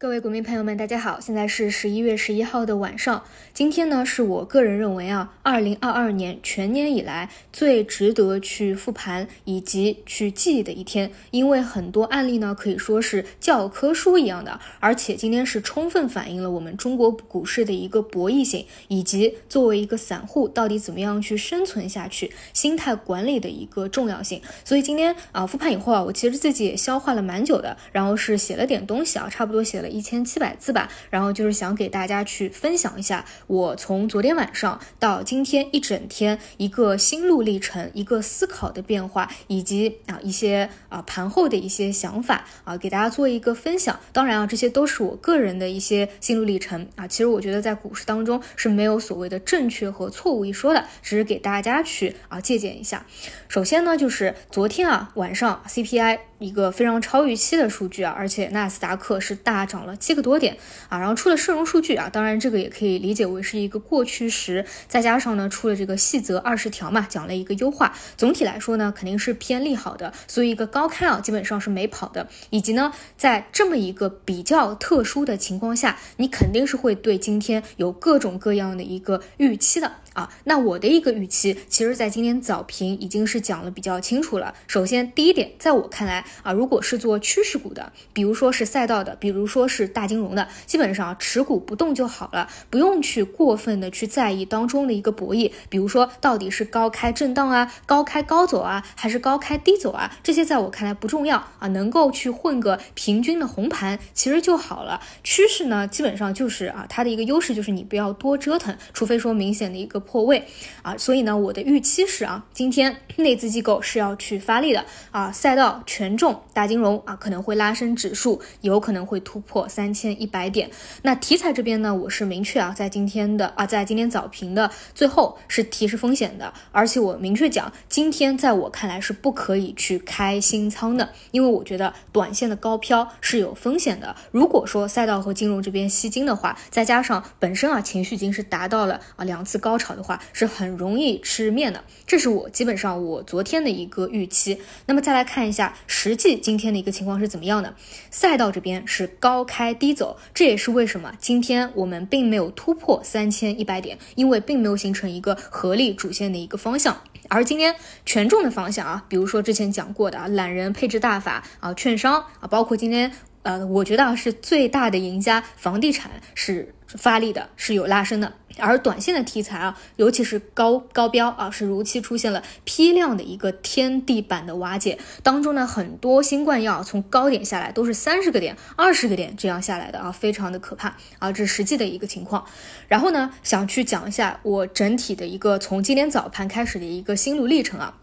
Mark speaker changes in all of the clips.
Speaker 1: 各位股民朋友们，大家好，现在是十一月十一号的晚上。今天呢，是我个人认为啊，二零二二年全年以来最值得去复盘以及去记忆的一天，因为很多案例呢可以说是教科书一样的，而且今天是充分反映了我们中国股市的一个博弈性，以及作为一个散户到底怎么样去生存下去，心态管理的一个重要性。所以今天啊，复盘以后啊，我其实自己也消化了蛮久的，然后是写了点东西啊，差不多写了。一千七百字吧，然后就是想给大家去分享一下我从昨天晚上到今天一整天一个心路历程，一个思考的变化，以及啊一些啊盘后的一些想法啊，给大家做一个分享。当然啊，这些都是我个人的一些心路历程啊。其实我觉得在股市当中是没有所谓的正确和错误一说的，只是给大家去啊借鉴一下。首先呢，就是昨天啊晚上 CPI。一个非常超预期的数据啊，而且纳斯达克是大涨了七个多点啊，然后出了社融数据啊，当然这个也可以理解为是一个过去时，再加上呢出了这个细则二十条嘛，讲了一个优化，总体来说呢肯定是偏利好的，所以一个高开啊基本上是没跑的，以及呢在这么一个比较特殊的情况下，你肯定是会对今天有各种各样的一个预期的。啊，那我的一个预期，其实，在今天早评已经是讲了比较清楚了。首先，第一点，在我看来啊，如果是做趋势股的，比如说是赛道的，比如说是大金融的，基本上持股不动就好了，不用去过分的去在意当中的一个博弈，比如说到底是高开震荡啊，高开高走啊，还是高开低走啊，这些在我看来不重要啊，能够去混个平均的红盘其实就好了。趋势呢，基本上就是啊，它的一个优势就是你不要多折腾，除非说明显的一个。破位啊，所以呢，我的预期是啊，今天内资机构是要去发力的啊，赛道权重大金融啊，可能会拉升指数，有可能会突破三千一百点。那题材这边呢，我是明确啊，在今天的啊，在今天早评的最后是提示风险的，而且我明确讲，今天在我看来是不可以去开新仓的，因为我觉得短线的高飘是有风险的。如果说赛道和金融这边吸金的话，再加上本身啊情绪已经是达到了啊两次高潮。的话是很容易吃面的，这是我基本上我昨天的一个预期。那么再来看一下实际今天的一个情况是怎么样的？赛道这边是高开低走，这也是为什么今天我们并没有突破三千一百点，因为并没有形成一个合力主线的一个方向。而今天权重的方向啊，比如说之前讲过的啊，懒人配置大法啊，券商啊，包括今天。呃，我觉得啊是最大的赢家，房地产是发力的，是有拉升的。而短线的题材啊，尤其是高高标啊，是如期出现了批量的一个天地板的瓦解。当中呢，很多新冠药从高点下来都是三十个点、二十个点这样下来的啊，非常的可怕啊，这是实际的一个情况。然后呢，想去讲一下我整体的一个从今天早盘开始的一个心路历程啊。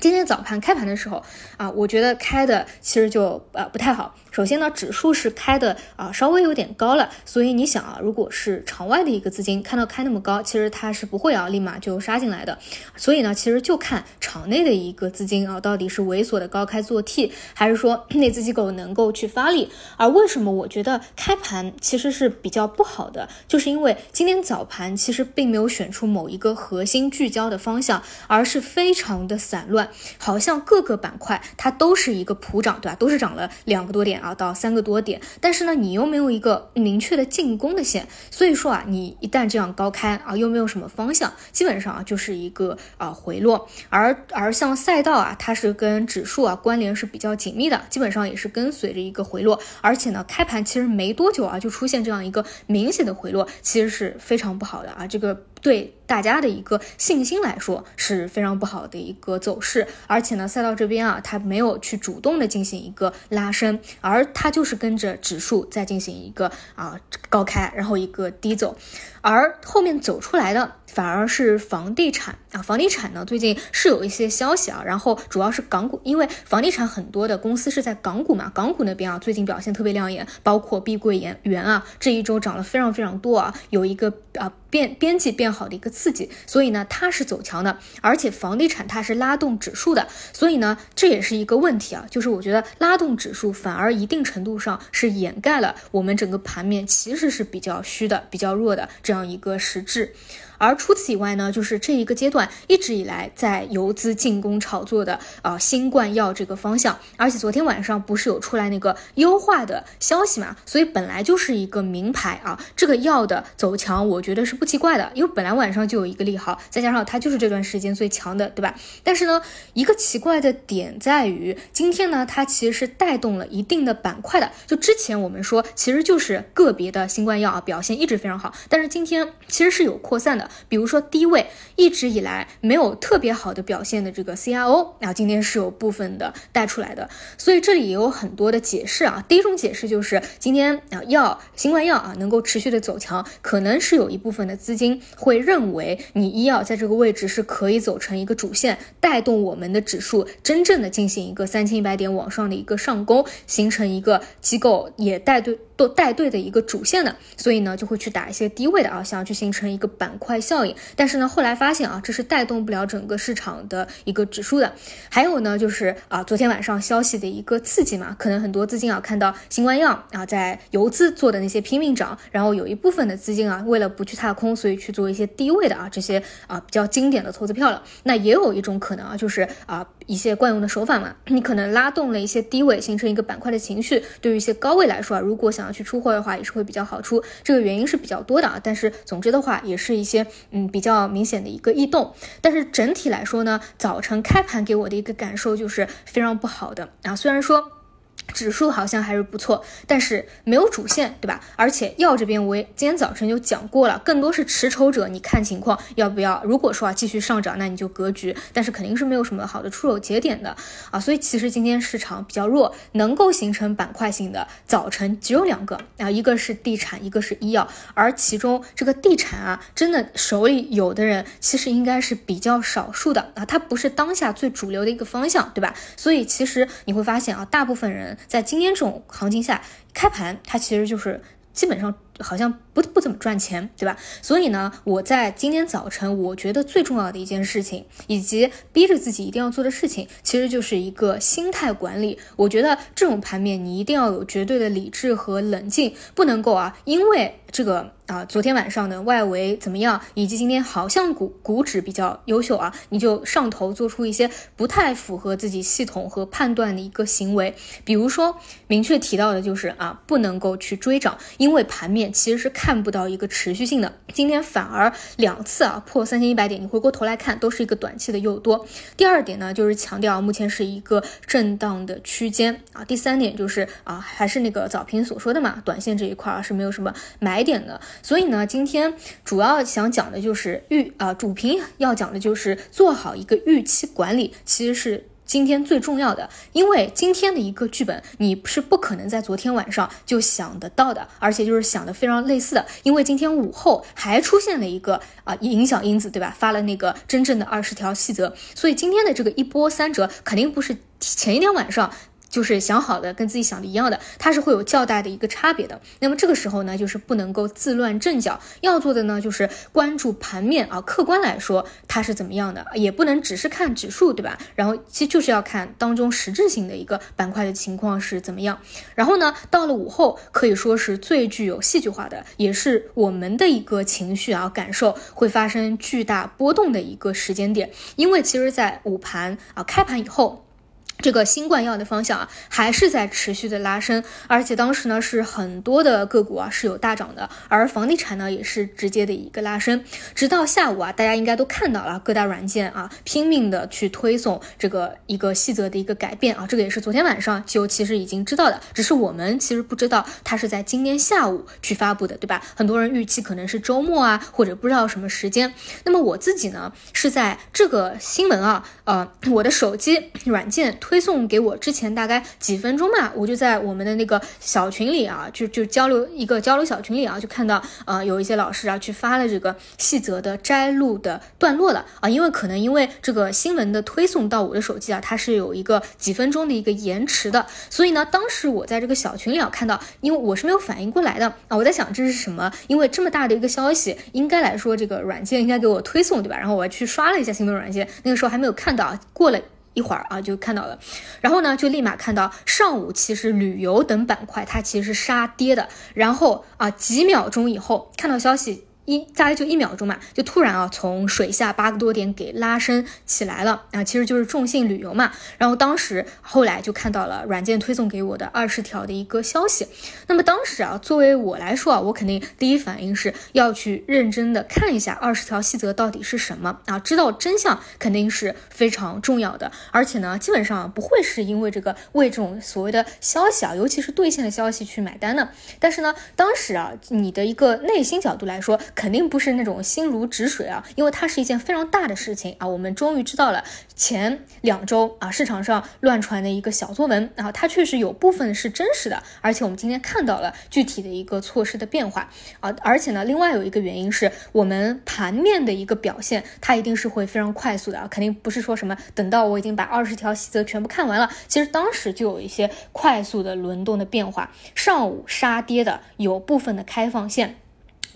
Speaker 1: 今天早盘开盘的时候啊，我觉得开的其实就呃不太好。首先呢，指数是开的啊稍微有点高了，所以你想啊，如果是场外的一个资金看到开那么高，其实它是不会啊立马就杀进来的。所以呢，其实就看场内的一个资金啊到底是猥琐的高开做 T，还是说 内资机构能够去发力。而为什么我觉得开盘其实是比较不好的，就是因为今天早盘其实并没有选出某一个核心聚焦的方向，而是非常的散乱。好像各个板块它都是一个普涨，对吧？都是涨了两个多点啊，到三个多点。但是呢，你又没有一个明确的进攻的线，所以说啊，你一旦这样高开啊，又没有什么方向，基本上啊就是一个啊回落。而而像赛道啊，它是跟指数啊关联是比较紧密的，基本上也是跟随着一个回落。而且呢，开盘其实没多久啊，就出现这样一个明显的回落，其实是非常不好的啊，这个。对大家的一个信心来说是非常不好的一个走势，而且呢，赛道这边啊，它没有去主动的进行一个拉升，而它就是跟着指数在进行一个啊高开，然后一个低走，而后面走出来的反而是房地产啊，房地产呢最近是有一些消息啊，然后主要是港股，因为房地产很多的公司是在港股嘛，港股那边啊最近表现特别亮眼，包括碧桂园园啊这一周涨了非常非常多啊，有一个啊。变边际变好的一个刺激，所以呢它是走强的，而且房地产它是拉动指数的，所以呢这也是一个问题啊，就是我觉得拉动指数反而一定程度上是掩盖了我们整个盘面其实是比较虚的、比较弱的这样一个实质。而除此以外呢，就是这一个阶段一直以来在游资进攻炒作的啊新冠药这个方向，而且昨天晚上不是有出来那个优化的消息嘛，所以本来就是一个名牌啊，这个药的走强，我觉得是不奇怪的，因为本来晚上就有一个利好，再加上它就是这段时间最强的，对吧？但是呢，一个奇怪的点在于，今天呢，它其实是带动了一定的板块的，就之前我们说其实就是个别的新冠药啊表现一直非常好，但是今天其实是有扩散的。比如说低位一直以来没有特别好的表现的这个 CRO，啊，今天是有部分的带出来的，所以这里也有很多的解释啊。第一种解释就是今天啊药新冠药啊能够持续的走强，可能是有一部分的资金会认为你医药在这个位置是可以走成一个主线，带动我们的指数真正的进行一个三千一百点往上的一个上攻，形成一个机构也带队。都带队的一个主线的，所以呢就会去打一些低位的啊，想要去形成一个板块效应。但是呢后来发现啊，这是带动不了整个市场的一个指数的。还有呢就是啊，昨天晚上消息的一个刺激嘛，可能很多资金啊看到新冠药啊在游资做的那些拼命涨，然后有一部分的资金啊为了不去踏空，所以去做一些低位的啊这些啊比较经典的投资票了。那也有一种可能啊，就是啊一些惯用的手法嘛，你可能拉动了一些低位，形成一个板块的情绪。对于一些高位来说啊，如果想去出货的话也是会比较好出，这个原因是比较多的啊。但是总之的话，也是一些嗯比较明显的一个异动。但是整体来说呢，早晨开盘给我的一个感受就是非常不好的啊。虽然说。指数好像还是不错，但是没有主线，对吧？而且药这边我也今天早晨就讲过了，更多是持筹者，你看情况要不要。如果说啊继续上涨，那你就格局，但是肯定是没有什么好的出手节点的啊。所以其实今天市场比较弱，能够形成板块性的早晨只有两个啊，一个是地产，一个是医药。而其中这个地产啊，真的手里有的人其实应该是比较少数的啊，它不是当下最主流的一个方向，对吧？所以其实你会发现啊，大部分人。在今天这种行情下，开盘它其实就是基本上好像不不怎么赚钱，对吧？所以呢，我在今天早晨，我觉得最重要的一件事情，以及逼着自己一定要做的事情，其实就是一个心态管理。我觉得这种盘面，你一定要有绝对的理智和冷静，不能够啊，因为这个。啊，昨天晚上的外围怎么样？以及今天好像股股指比较优秀啊，你就上头做出一些不太符合自己系统和判断的一个行为。比如说，明确提到的就是啊，不能够去追涨，因为盘面其实是看不到一个持续性的。今天反而两次啊破三千一百点，你回过头来看，都是一个短期的诱多。第二点呢，就是强调目前是一个震荡的区间啊。第三点就是啊，还是那个早评所说的嘛，短线这一块啊是没有什么买点的。所以呢，今天主要想讲的就是预啊，主评要讲的就是做好一个预期管理，其实是今天最重要的。因为今天的一个剧本，你是不可能在昨天晚上就想得到的，而且就是想的非常类似的。因为今天午后还出现了一个啊影响因子，对吧？发了那个真正的二十条细则，所以今天的这个一波三折肯定不是前一天晚上。就是想好的跟自己想的一样的，它是会有较大的一个差别的。那么这个时候呢，就是不能够自乱阵脚，要做的呢就是关注盘面啊，客观来说它是怎么样的，也不能只是看指数，对吧？然后其实就是要看当中实质性的一个板块的情况是怎么样。然后呢，到了午后可以说是最具有戏剧化的，也是我们的一个情绪啊感受会发生巨大波动的一个时间点，因为其实，在午盘啊开盘以后。这个新冠药的方向啊，还是在持续的拉升，而且当时呢是很多的个股啊是有大涨的，而房地产呢也是直接的一个拉升，直到下午啊，大家应该都看到了各大软件啊拼命的去推送这个一个细则的一个改变啊，这个也是昨天晚上就其实已经知道的，只是我们其实不知道它是在今天下午去发布的，对吧？很多人预期可能是周末啊，或者不知道什么时间。那么我自己呢是在这个新闻啊，呃，我的手机软件。推送给我之前大概几分钟嘛，我就在我们的那个小群里啊，就就交流一个交流小群里啊，就看到呃有一些老师啊去发了这个细则的摘录的段落了啊，因为可能因为这个新闻的推送到我的手机啊，它是有一个几分钟的一个延迟的，所以呢，当时我在这个小群里啊看到，因为我是没有反应过来的啊，我在想这是什么？因为这么大的一个消息，应该来说这个软件应该给我推送对吧？然后我去刷了一下新闻软件，那个时候还没有看到，过了。一会儿啊，就看到了，然后呢，就立马看到上午其实旅游等板块它其实是杀跌的，然后啊几秒钟以后看到消息。一大概就一秒钟嘛，就突然啊从水下八个多点给拉升起来了啊，其实就是众信旅游嘛。然后当时后来就看到了软件推送给我的二十条的一个消息。那么当时啊，作为我来说啊，我肯定第一反应是要去认真的看一下二十条细则到底是什么啊，知道真相肯定是非常重要的。而且呢，基本上不会是因为这个为这种所谓的消息啊，尤其是兑现的消息去买单的。但是呢，当时啊，你的一个内心角度来说。肯定不是那种心如止水啊，因为它是一件非常大的事情啊。我们终于知道了前两周啊市场上乱传的一个小作文啊，它确实有部分是真实的，而且我们今天看到了具体的一个措施的变化啊。而且呢，另外有一个原因是我们盘面的一个表现，它一定是会非常快速的啊，肯定不是说什么等到我已经把二十条细则全部看完了，其实当时就有一些快速的轮动的变化，上午杀跌的有部分的开放线。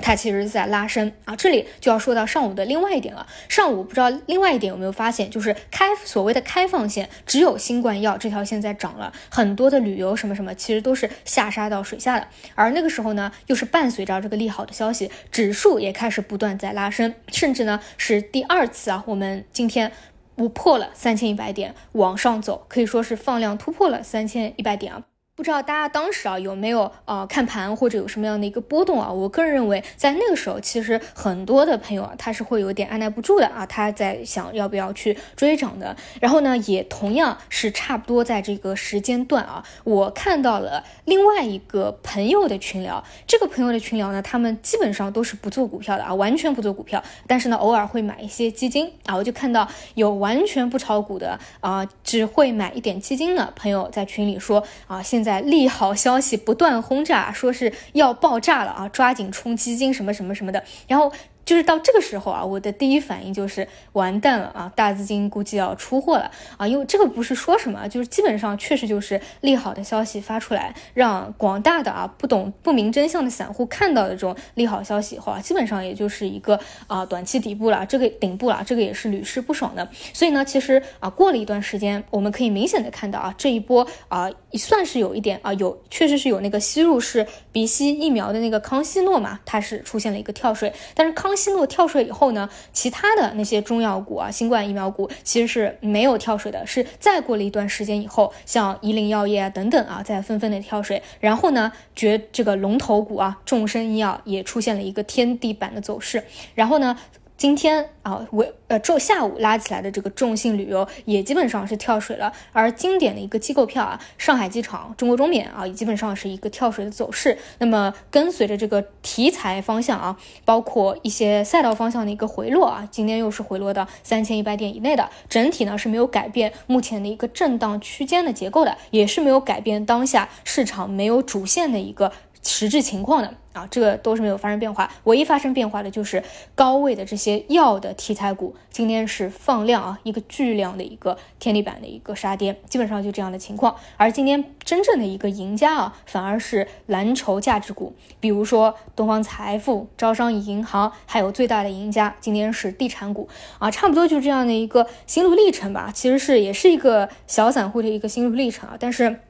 Speaker 1: 它其实是在拉升啊，这里就要说到上午的另外一点了。上午不知道另外一点有没有发现，就是开所谓的开放线，只有新冠药这条线在涨了，很多的旅游什么什么其实都是下杀到水下的。而那个时候呢，又是伴随着这个利好的消息，指数也开始不断在拉升，甚至呢是第二次啊，我们今天不破了三千一百点往上走，可以说是放量突破了三千一百点啊。不知道大家当时啊有没有呃看盘或者有什么样的一个波动啊？我个人认为，在那个时候，其实很多的朋友啊，他是会有点按耐不住的啊，他在想要不要去追涨的。然后呢，也同样是差不多在这个时间段啊，我看到了另外一个朋友的群聊。这个朋友的群聊呢，他们基本上都是不做股票的啊，完全不做股票，但是呢，偶尔会买一些基金啊。我就看到有完全不炒股的啊，只会买一点基金的朋友在群里说啊，现在利好消息不断轰炸，说是要爆炸了啊！抓紧冲基金什么什么什么的，然后。就是到这个时候啊，我的第一反应就是完蛋了啊，大资金估计要出货了啊，因为这个不是说什么，就是基本上确实就是利好的消息发出来，让广大的啊不懂不明真相的散户看到的这种利好消息以后啊，基本上也就是一个啊短期底部了，这个顶部了，这个也是屡试不爽的。所以呢，其实啊过了一段时间，我们可以明显的看到啊这一波啊算是有一点啊有确实是有那个吸入式鼻吸疫苗的那个康希诺嘛，它是出现了一个跳水，但是康。新诺跳水以后呢，其他的那些中药股啊，新冠疫苗股其实是没有跳水的，是再过了一段时间以后，像夷陵药业啊等等啊，在纷纷的跳水，然后呢，绝这个龙头股啊，众生医药也出现了一个天地板的走势，然后呢。今天啊，尾呃，周下午拉起来的这个众信旅游也基本上是跳水了，而经典的一个机构票啊，上海机场、中国中免啊，也基本上是一个跳水的走势。那么跟随着这个题材方向啊，包括一些赛道方向的一个回落啊，今天又是回落到三千一百点以内的，整体呢是没有改变目前的一个震荡区间的结构的，也是没有改变当下市场没有主线的一个实质情况的。啊，这个都是没有发生变化，唯一发生变化的就是高位的这些药的题材股，今天是放量啊，一个巨量的一个天地板的一个杀跌，基本上就这样的情况。而今天真正的一个赢家啊，反而是蓝筹价值股，比如说东方财富、招商银行，还有最大的赢家今天是地产股啊，差不多就这样的一个心路历程吧。其实是也是一个小散户的一个心路历程啊，但是。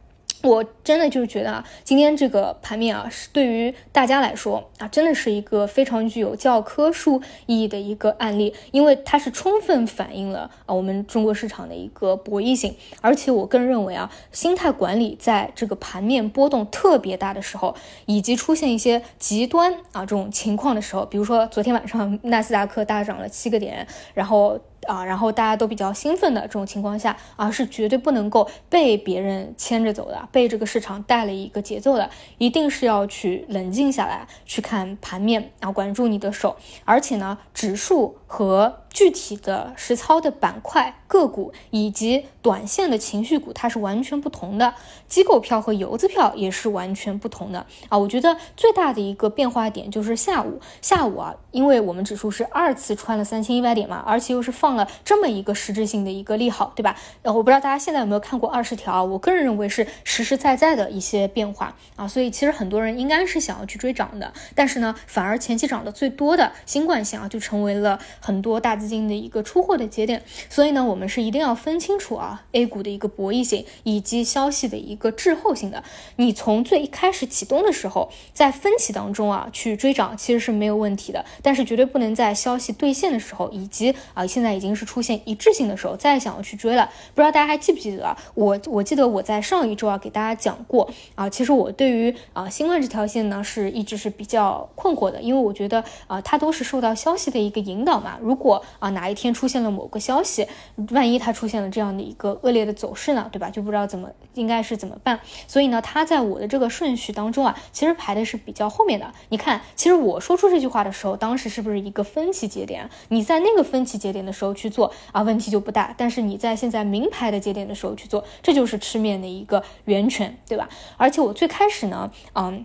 Speaker 1: 我真的就是觉得啊，今天这个盘面啊，是对于大家来说啊，真的是一个非常具有教科书意义的一个案例，因为它是充分反映了啊我们中国市场的一个博弈性，而且我更认为啊，心态管理在这个盘面波动特别大的时候，以及出现一些极端啊这种情况的时候，比如说昨天晚上 纳斯达克大涨了七个点，然后。啊，然后大家都比较兴奋的这种情况下啊，是绝对不能够被别人牵着走的，被这个市场带了一个节奏的，一定是要去冷静下来，去看盘面，然后管住你的手。而且呢，指数和具体的实操的板块、个股以及短线的情绪股，它是完全不同的。机构票和游资票也是完全不同的啊。我觉得最大的一个变化点就是下午，下午啊，因为我们指数是二次穿了三千一百点嘛，而且又是放了这么一个实质性的一个利好，对吧？呃，我不知道大家现在有没有看过二十条，我个人认为是实实在在的一些变化啊。所以其实很多人应该是想要去追涨的，但是呢，反而前期涨的最多的新冠线啊，就成为了很多大资金的一个出货的节点，所以呢，我们是一定要分清楚啊，A 股的一个博弈性以及消息的一个滞后性的。你从最一开始启动的时候，在分歧当中啊去追涨其实是没有问题的，但是绝对不能在消息兑现的时候，以及啊现在已经是出现一致性的时候再想要去追了。不知道大家还记不记得啊？我我记得我在上一周啊给大家讲过啊，其实我对于啊新冠这条线呢是一直是比较困惑的，因为我觉得啊它都是受到消息的一个引导嘛，如果啊，哪一天出现了某个消息，万一它出现了这样的一个恶劣的走势呢，对吧？就不知道怎么应该是怎么办。所以呢，它在我的这个顺序当中啊，其实排的是比较后面的。你看，其实我说出这句话的时候，当时是不是一个分歧节点？你在那个分歧节点的时候去做啊，问题就不大。但是你在现在明牌的节点的时候去做，这就是吃面的一个源泉，对吧？而且我最开始呢，嗯，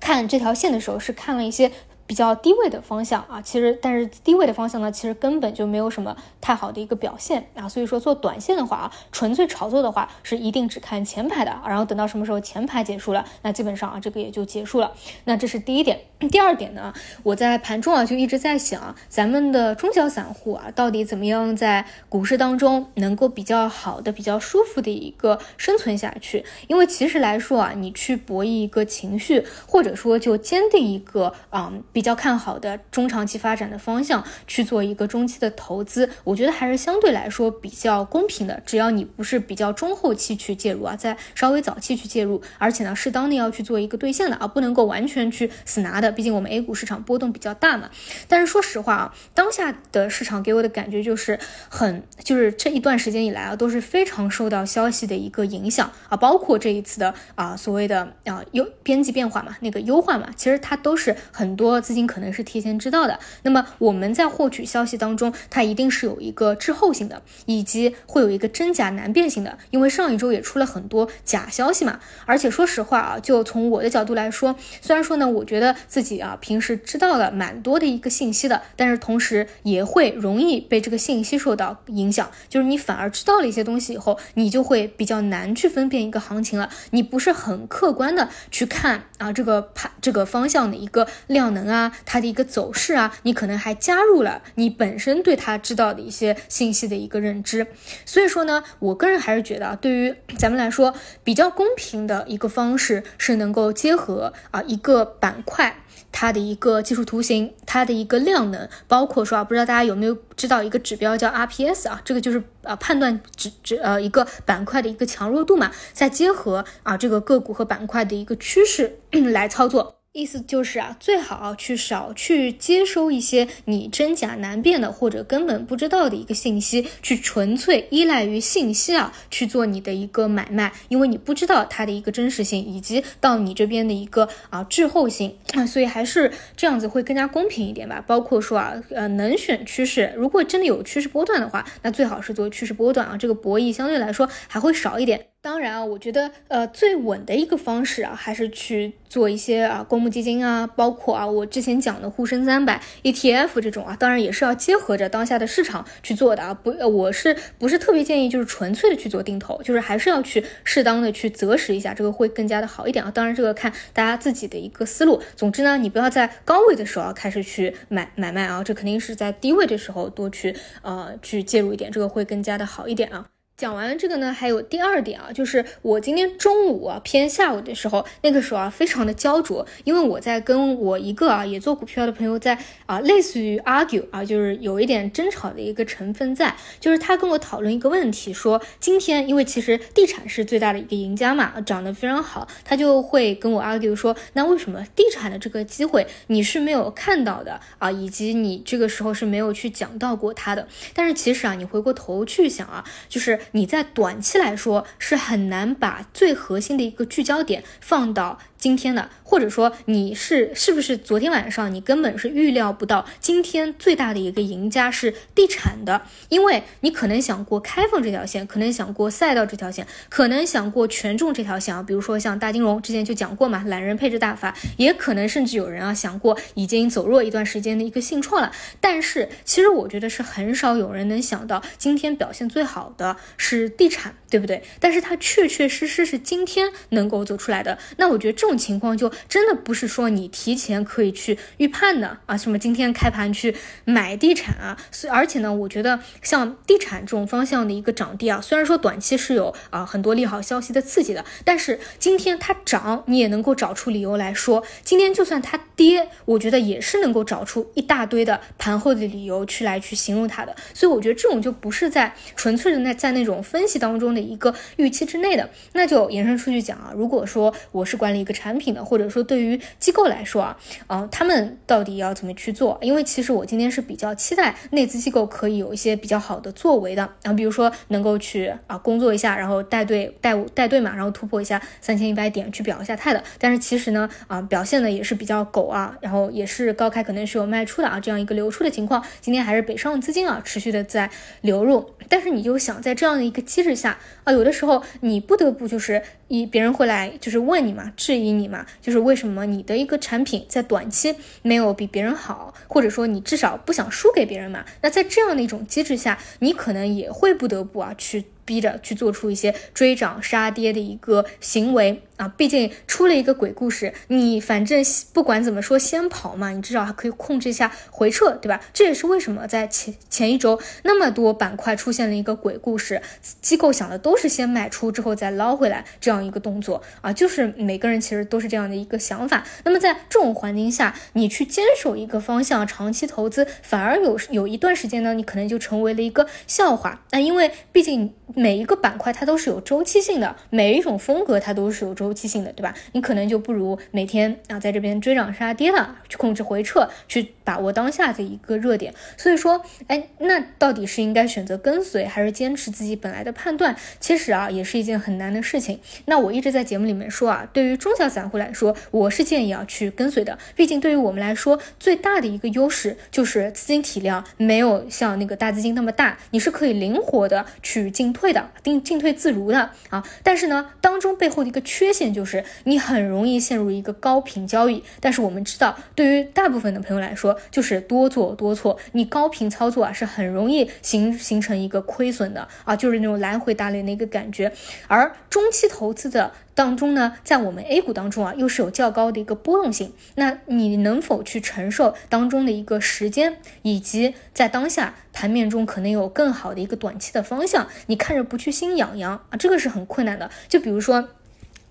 Speaker 1: 看这条线的时候是看了一些。比较低位的方向啊，其实但是低位的方向呢，其实根本就没有什么太好的一个表现啊，所以说做短线的话啊，纯粹炒作的话是一定只看前排的，然后等到什么时候前排结束了，那基本上啊这个也就结束了。那这是第一点。第二点呢，我在盘中啊就一直在想，咱们的中小散户啊到底怎么样在股市当中能够比较好的、比较舒服的一个生存下去？因为其实来说啊，你去博弈一个情绪，或者说就坚定一个啊。比比较看好的中长期发展的方向去做一个中期的投资，我觉得还是相对来说比较公平的。只要你不是比较中后期去介入啊，在稍微早期去介入，而且呢，适当的要去做一个兑现的啊，不能够完全去死拿的。毕竟我们 A 股市场波动比较大嘛。但是说实话啊，当下的市场给我的感觉就是很，就是这一段时间以来啊，都是非常受到消息的一个影响啊，包括这一次的啊所谓的啊优边际变化嘛，那个优化嘛，其实它都是很多。资金可能是提前知道的，那么我们在获取消息当中，它一定是有一个滞后性的，以及会有一个真假难辨性的。因为上一周也出了很多假消息嘛，而且说实话啊，就从我的角度来说，虽然说呢，我觉得自己啊平时知道了蛮多的一个信息的，但是同时也会容易被这个信息受到影响，就是你反而知道了一些东西以后，你就会比较难去分辨一个行情了，你不是很客观的去看啊这个盘这个方向的一个量能。啊，啊它的一个走势啊，你可能还加入了你本身对它知道的一些信息的一个认知，所以说呢，我个人还是觉得啊，对于咱们来说比较公平的一个方式是能够结合啊一个板块它的一个技术图形，它的一个量能，包括说啊，不知道大家有没有知道一个指标叫 RPS 啊，这个就是啊判断指指呃一个板块的一个强弱度嘛，再结合啊这个个股和板块的一个趋势来操作。意思就是啊，最好去少去接收一些你真假难辨的或者根本不知道的一个信息，去纯粹依赖于信息啊去做你的一个买卖，因为你不知道它的一个真实性以及到你这边的一个啊滞后性，所以还是这样子会更加公平一点吧。包括说啊，呃，能选趋势，如果真的有趋势波段的话，那最好是做趋势波段啊，这个博弈相对来说还会少一点。当然啊，我觉得呃最稳的一个方式啊，还是去做一些啊公募基金啊，包括啊我之前讲的沪深三百 ETF 这种啊，当然也是要结合着当下的市场去做的啊。不，我是不是特别建议就是纯粹的去做定投，就是还是要去适当的去择时一下，这个会更加的好一点啊。当然这个看大家自己的一个思路。总之呢，你不要在高位的时候开始去买买卖啊，这肯定是在低位的时候多去呃去介入一点，这个会更加的好一点啊。讲完这个呢，还有第二点啊，就是我今天中午啊偏下午的时候，那个时候啊非常的焦灼，因为我在跟我一个啊也做股票的朋友在啊类似于 argue 啊，就是有一点争吵的一个成分在，就是他跟我讨论一个问题，说今天因为其实地产是最大的一个赢家嘛，涨得非常好，他就会跟我 argue 说，那为什么地产的这个机会你是没有看到的啊，以及你这个时候是没有去讲到过它的？但是其实啊，你回过头去想啊，就是。你在短期来说是很难把最核心的一个聚焦点放到今天的，或者说你是是不是昨天晚上你根本是预料不到今天最大的一个赢家是地产的，因为你可能想过开放这条线，可能想过赛道这条线，可能想过权重这条线啊，比如说像大金融之前就讲过嘛，懒人配置大法，也可能甚至有人啊想过已经走弱一段时间的一个信创了，但是其实我觉得是很少有人能想到今天表现最好的是地产，对不对？但是它确确实实是今天能够走出来的，那我觉得这种。种情况就真的不是说你提前可以去预判的啊，什么今天开盘去买地产啊，所以而且呢，我觉得像地产这种方向的一个涨跌啊，虽然说短期是有啊很多利好消息的刺激的，但是今天它涨，你也能够找出理由来说，今天就算它跌，我觉得也是能够找出一大堆的盘后的理由去来去形容它的，所以我觉得这种就不是在纯粹的那在那种分析当中的一个预期之内的，那就延伸出去讲啊，如果说我是管理一个。产产品的，或者说对于机构来说啊，啊，他们到底要怎么去做？因为其实我今天是比较期待内资机构可以有一些比较好的作为的啊，比如说能够去啊工作一下，然后带队带带队嘛，然后突破一下三千一百点去表一下态的。但是其实呢，啊，表现的也是比较狗啊，然后也是高开可能是有卖出的啊，这样一个流出的情况。今天还是北上资金啊持续的在流入，但是你就想在这样的一个机制下啊，有的时候你不得不就是一别人会来就是问你嘛，质疑。你嘛，就是为什么你的一个产品在短期没有比别人好，或者说你至少不想输给别人嘛？那在这样的一种机制下，你可能也会不得不啊去。逼着去做出一些追涨杀跌的一个行为啊！毕竟出了一个鬼故事，你反正不管怎么说先跑嘛，你至少还可以控制一下回撤，对吧？这也是为什么在前前一周那么多板块出现了一个鬼故事，机构想的都是先卖出之后再捞回来这样一个动作啊！就是每个人其实都是这样的一个想法。那么在这种环境下，你去坚守一个方向，长期投资，反而有有一段时间呢，你可能就成为了一个笑话。那因为毕竟。每一个板块它都是有周期性的，每一种风格它都是有周周期性的，对吧？你可能就不如每天啊在这边追涨杀跌的去控制回撤，去把握当下的一个热点。所以说，哎，那到底是应该选择跟随，还是坚持自己本来的判断？其实啊，也是一件很难的事情。那我一直在节目里面说啊，对于中小散户来说，我是建议啊去跟随的。毕竟对于我们来说，最大的一个优势就是资金体量没有像那个大资金那么大，你是可以灵活的去进。退的，进进退自如的啊，但是呢，当中背后的一个缺陷就是你很容易陷入一个高频交易。但是我们知道，对于大部分的朋友来说，就是多做多错。你高频操作啊，是很容易形形成一个亏损的啊，就是那种来回打脸的一个感觉。而中期投资的。当中呢，在我们 A 股当中啊，又是有较高的一个波动性。那你能否去承受当中的一个时间，以及在当下盘面中可能有更好的一个短期的方向，你看着不去心痒痒啊，这个是很困难的。就比如说。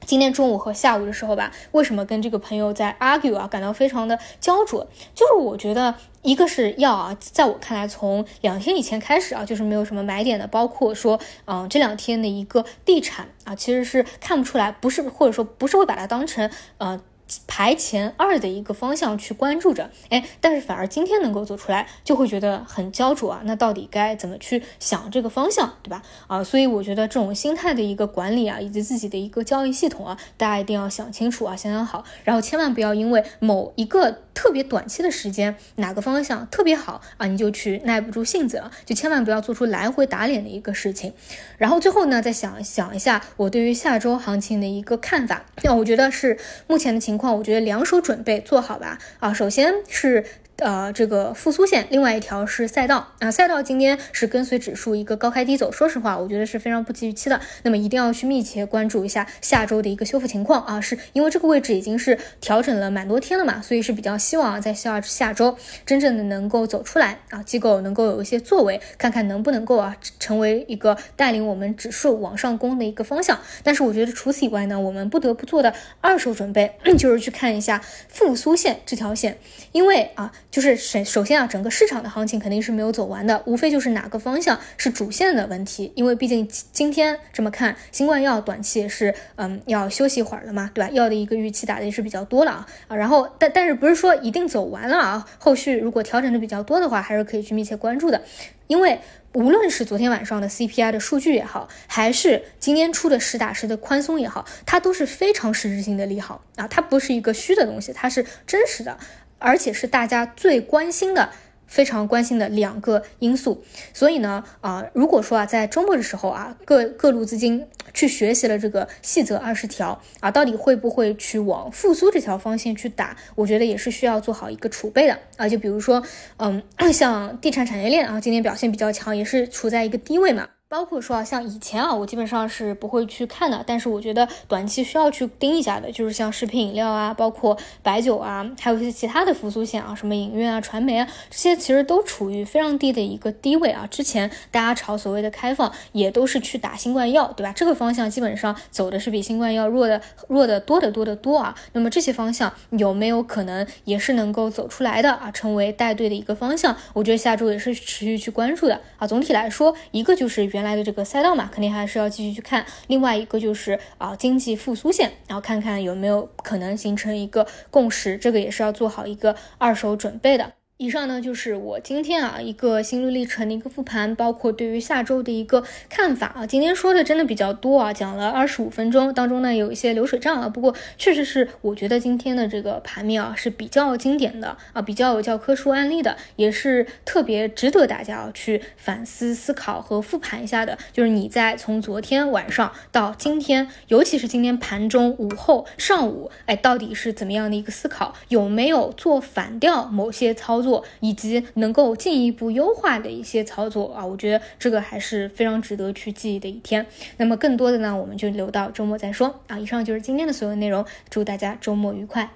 Speaker 1: 今天中午和下午的时候吧，为什么跟这个朋友在 argue 啊，感到非常的焦灼？就是我觉得一个是要啊，在我看来，从两天以前开始啊，就是没有什么买点的，包括说，嗯，这两天的一个地产啊，其实是看不出来，不是或者说不是会把它当成呃。排前二的一个方向去关注着，哎，但是反而今天能够走出来，就会觉得很焦灼啊。那到底该怎么去想这个方向，对吧？啊，所以我觉得这种心态的一个管理啊，以及自己的一个交易系统啊，大家一定要想清楚啊，想想好，然后千万不要因为某一个。特别短期的时间，哪个方向特别好啊？你就去耐不住性子了，就千万不要做出来回打脸的一个事情。然后最后呢，再想想一下我对于下周行情的一个看法。那我觉得是目前的情况，我觉得两手准备做好吧。啊，首先是。呃，这个复苏线，另外一条是赛道啊，赛道今天是跟随指数一个高开低走，说实话，我觉得是非常不及预期的。那么一定要去密切关注一下下周的一个修复情况啊，是因为这个位置已经是调整了蛮多天了嘛，所以是比较希望在下下周真正的能够走出来啊，机构能够有一些作为，看看能不能够啊成为一个带领我们指数往上攻的一个方向。但是我觉得除此以外呢，我们不得不做的二手准备 就是去看一下复苏线这条线，因为啊。就是首首先啊，整个市场的行情肯定是没有走完的，无非就是哪个方向是主线的问题。因为毕竟今天这么看，新冠药短期也是嗯要休息一会儿了嘛，对吧？药的一个预期打的也是比较多了啊啊，然后但但是不是说一定走完了啊？后续如果调整的比较多的话，还是可以去密切关注的。因为无论是昨天晚上的 CPI 的数据也好，还是今天出的实打实的宽松也好，它都是非常实质性的利好啊，它不是一个虚的东西，它是真实的，而且是大家最关心的。非常关心的两个因素，所以呢，啊，如果说啊，在周末的时候啊，各各路资金去学习了这个细则二十条啊，到底会不会去往复苏这条方向去打？我觉得也是需要做好一个储备的啊。就比如说，嗯，像地产产业链啊，今天表现比较强，也是处在一个低位嘛。包括说啊，像以前啊，我基本上是不会去看的，但是我觉得短期需要去盯一下的，就是像食品饮料啊，包括白酒啊，还有一些其他的复苏线啊，什么影院啊、传媒啊，这些其实都处于非常低的一个低位啊。之前大家炒所谓的开放，也都是去打新冠药，对吧？这个方向基本上走的是比新冠药弱的弱的多得多得多啊。那么这些方向有没有可能也是能够走出来的啊？成为带队的一个方向，我觉得下周也是持续去关注的啊。总体来说，一个就是原。原来的这个赛道嘛，肯定还是要继续去看。另外一个就是啊，经济复苏线，然后看看有没有可能形成一个共识，这个也是要做好一个二手准备的。以上呢就是我今天啊一个心路历程的一个复盘，包括对于下周的一个看法啊。今天说的真的比较多啊，讲了二十五分钟，当中呢有一些流水账啊。不过确实是我觉得今天的这个盘面啊是比较经典的啊，比较有教科书案例的，也是特别值得大家啊去反思、思考和复盘一下的。就是你在从昨天晚上到今天，尤其是今天盘中、午后、上午，哎，到底是怎么样的一个思考？有没有做反调某些操作以及能够进一步优化的一些操作啊，我觉得这个还是非常值得去记忆的一天。那么更多的呢，我们就留到周末再说啊。以上就是今天的所有内容，祝大家周末愉快。